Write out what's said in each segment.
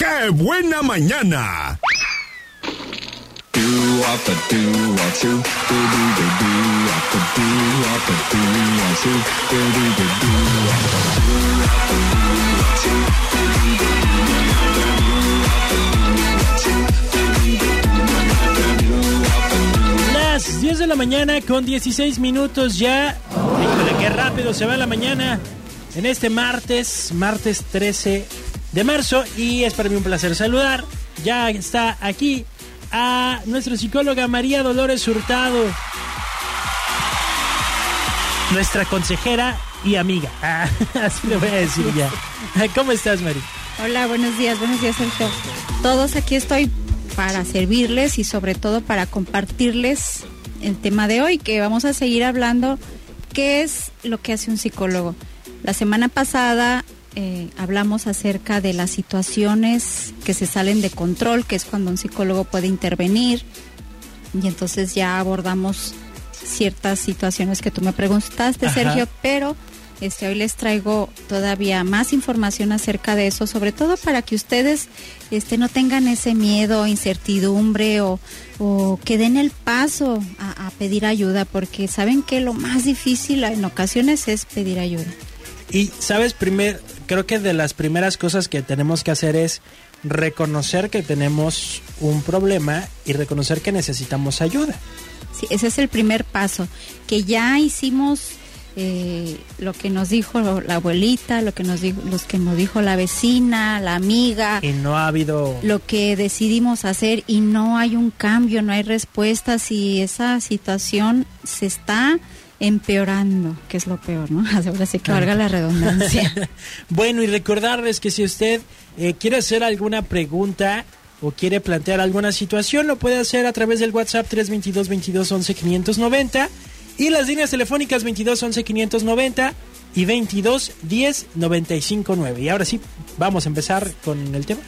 ¡Qué buena mañana! Las 10 de la mañana con 16 minutos ya. Híjole, qué rápido se va la mañana en este martes, martes 13 de marzo. Y es para mí un placer saludar. Ya está aquí a nuestra psicóloga María Dolores Hurtado. Nuestra consejera y amiga. Así le voy a decir ya. ¿Cómo estás, María? Hola, buenos días, buenos días, Sergio. Todos aquí estoy para servirles y sobre todo para compartirles el tema de hoy, que vamos a seguir hablando qué es lo que hace un psicólogo. La semana pasada eh, hablamos acerca de las situaciones que se salen de control, que es cuando un psicólogo puede intervenir, y entonces ya abordamos ciertas situaciones que tú me preguntaste, Ajá. Sergio, pero este, hoy les traigo todavía más información acerca de eso, sobre todo para que ustedes este, no tengan ese miedo, incertidumbre o, o que den el paso a, a pedir ayuda, porque saben que lo más difícil en ocasiones es pedir ayuda. Y sabes, primer, creo que de las primeras cosas que tenemos que hacer es reconocer que tenemos un problema y reconocer que necesitamos ayuda. Sí, ese es el primer paso, que ya hicimos eh, lo que nos dijo la abuelita, lo que nos dijo, los que nos dijo la vecina, la amiga, Y no ha habido... lo que decidimos hacer y no hay un cambio, no hay respuestas y esa situación se está empeorando, que es lo peor, ¿no? Ahora sí que valga la redundancia. Bueno, y recordarles que si usted eh, quiere hacer alguna pregunta o quiere plantear alguna situación, lo puede hacer a través del WhatsApp 322 22 11 590 y las líneas telefónicas 22 11 590 y 22 10 95 9. Y ahora sí, vamos a empezar con el tema.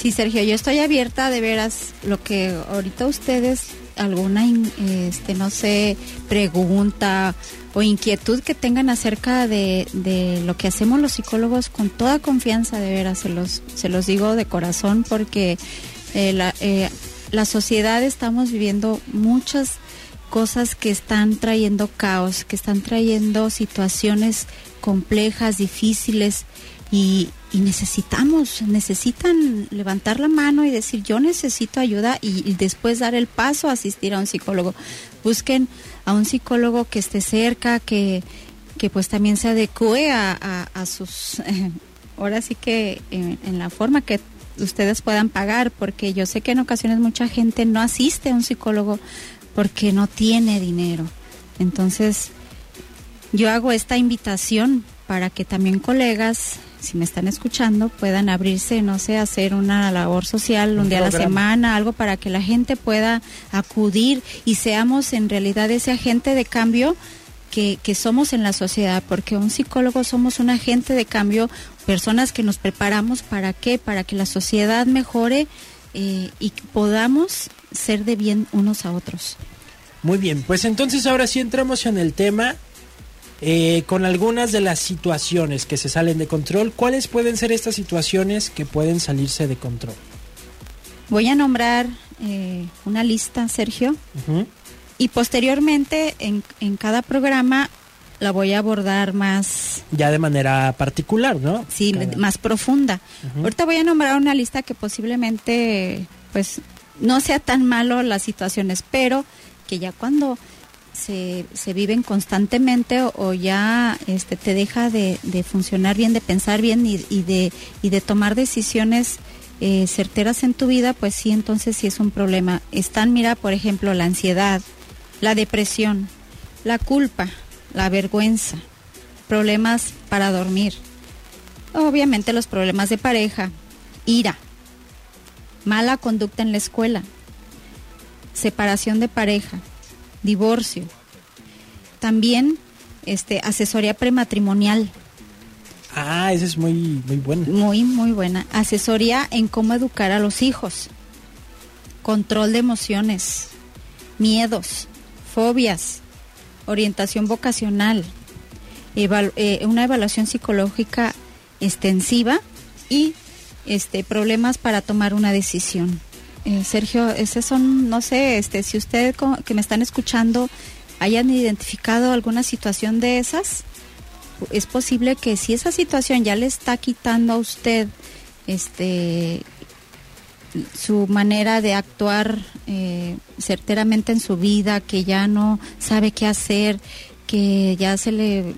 Sí, Sergio, yo estoy abierta de veras lo que ahorita ustedes alguna este no sé pregunta o inquietud que tengan acerca de, de lo que hacemos los psicólogos con toda confianza de veras se los se los digo de corazón porque eh, la, eh, la sociedad estamos viviendo muchas cosas que están trayendo caos, que están trayendo situaciones complejas, difíciles y, y necesitamos, necesitan levantar la mano y decir yo necesito ayuda y, después dar el paso a asistir a un psicólogo. Busquen a un psicólogo que esté cerca, que, que pues también se adecue a, a- sus, ahora sí que en la forma que ustedes puedan pagar, porque yo sé que en ocasiones mucha gente no asiste a un psicólogo porque no tiene dinero. Entonces, yo hago esta invitación para que también colegas, si me están escuchando, puedan abrirse, no sé, hacer una labor social un, Un día a la semana, algo para que la gente pueda acudir y seamos en realidad ese agente de cambio que, que somos en la sociedad, porque un psicólogo somos un agente de cambio, personas que nos preparamos para qué, para que la sociedad mejore eh, y podamos ser de bien unos a otros. Muy bien, pues entonces ahora sí entramos en el tema eh, con algunas de las situaciones que se salen de control. ¿Cuáles pueden ser estas situaciones que pueden salirse de control? Voy a nombrar eh, una lista, Sergio, y posteriormente en, en cada programa la voy a abordar más, Ya de manera particular, ¿no? sí, Cada- más profunda. Ahorita voy a nombrar una lista que posiblemente, pues, no sea tan malo las situaciones, pero que ya cuando se, se viven constantemente o, ya este, te deja de, funcionar bien, de pensar bien y, y de, y de tomar decisiones eh, certeras en tu vida, pues sí, entonces sí es un problema. Están, mira, por ejemplo, la ansiedad, la depresión, la culpa, la vergüenza, problemas para dormir, obviamente los problemas de pareja, ira, mala conducta en la escuela, separación de pareja, divorcio, también este asesoría prematrimonial, Ah, esa es muy, muy buena. muy muy buena, asesoría en cómo educar a los hijos, control de emociones, miedos, fobias, orientación vocacional, evalu- eh, una evaluación psicológica extensiva y este, problemas para tomar una decisión. Eh, Sergio, esos son, no sé, este, si usted que me están escuchando hayan identificado alguna situación de esas, es posible que si esa situación ya le está quitando a usted, este, su manera de actuar eh, certeramente en su vida, que ya no sabe qué hacer, que ya se le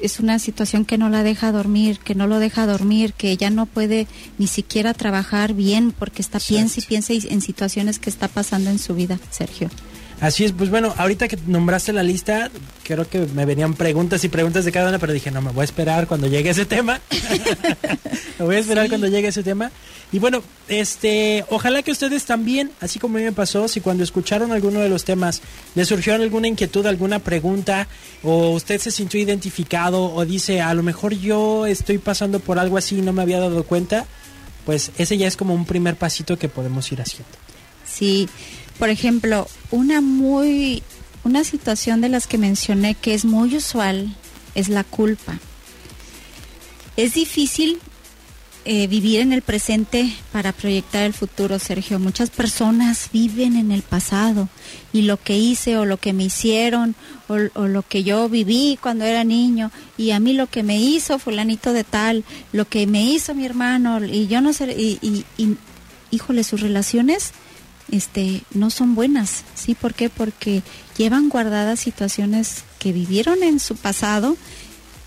es una situación que no la deja dormir, que no lo deja dormir, que ya no puede ni siquiera trabajar bien porque está piensa y piensa en situaciones que está pasando en su vida, Sergio. Así es, pues bueno, ahorita que nombraste la lista, creo que me venían preguntas y preguntas de cada una, pero dije, no, me voy a esperar cuando llegue ese tema. me voy a esperar Sí. cuando llegue ese tema. Y bueno, este, ojalá que ustedes también, así como a mí me pasó, si cuando escucharon alguno de los temas les surgió alguna inquietud, alguna pregunta, o usted se sintió identificado, o dice, a lo mejor yo estoy pasando por algo así y no me había dado cuenta, pues ese ya es como un primer pasito que podemos ir haciendo. Sí, por ejemplo, una muy una situación de las que mencioné que es muy usual es la culpa. Es difícil eh, vivir en el presente para proyectar el futuro, Sergio. Muchas personas viven en el pasado y lo que hice o lo que me hicieron o, lo que yo viví cuando era niño y a mí lo que me hizo fulanito de tal, lo que me hizo mi hermano y yo no sé, y, y, y híjole, sus relaciones este no son buenas, ¿sí? ¿Por qué? Porque llevan guardadas situaciones que vivieron en su pasado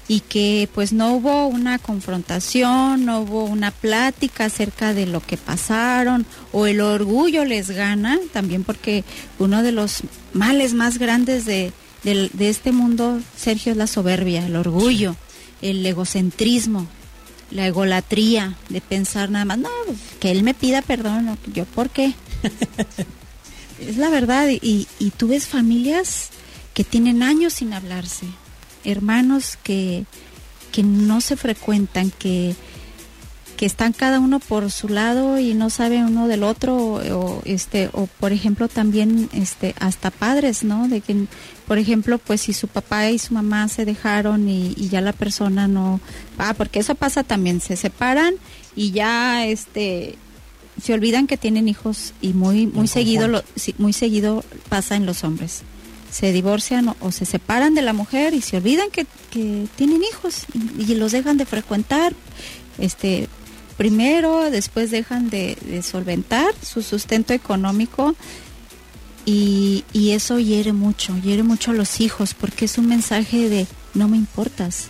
y que pues no hubo una confrontación, no hubo una plática acerca de lo que pasaron o el orgullo les gana, también porque uno de los males más grandes de, de este mundo, Sergio, es la soberbia, el orgullo, el egocentrismo, la egolatría de pensar nada más, no, que él me pida perdón, yo, ¿por qué? es la verdad, y, y tú ves familias que tienen años sin hablarse, hermanos que, que no se frecuentan, que, que están cada uno por su lado y no sabe uno del otro, o, este, o por ejemplo también este, hasta padres, ¿no? De que, por ejemplo, pues si su papá y su mamá se dejaron y, y ya la persona no, ah, porque eso pasa también, se separan y ya este se olvidan que tienen hijos y muy muy En seguido lo, muy seguido pasa en los hombres. Se divorcian o, o se separan de la mujer y se olvidan que, que tienen hijos y, y los dejan de frecuentar este primero después dejan de, de solventar su sustento económico y, y eso hiere mucho hiere mucho a los hijos porque es un mensaje de no me importas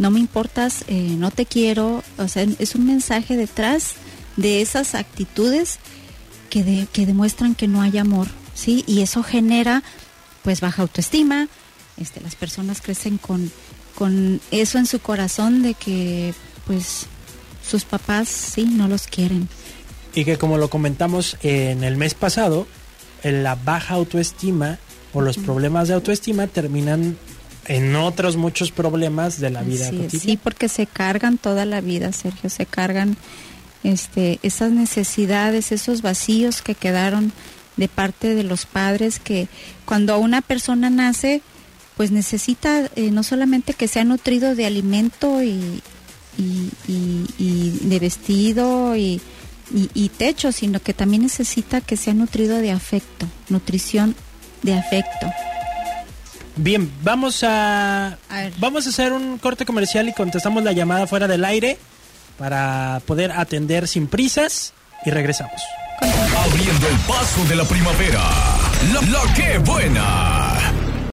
no me importas, eh, no te quiero, o sea, es un mensaje detrás de esas actitudes que, de- que demuestran que no hay amor, ¿sí? Y eso genera, pues, baja autoestima, este, las personas crecen con, con eso en su corazón de que, pues, sus papás, sí, no los quieren. Y que como lo comentamos en el mes pasado, en la baja autoestima o los problemas de autoestima terminan en otros muchos problemas de la vida es, cotidiana. sí, porque se cargan toda la vida, Sergio, se cargan este, esas necesidades, esos vacíos que quedaron de parte de los padres, que cuando una persona nace, pues necesita eh, no solamente que sea nutrido de alimento y, y, y- y de vestido y, techo, sino que también necesita que sea nutrido de afecto, nutrición de afecto. Bien, vamos a, vamos a hacer un corte comercial y contestamos la llamada fuera del aire para poder atender sin prisas y regresamos. Abriendo el paso de la primavera. La, la que buena.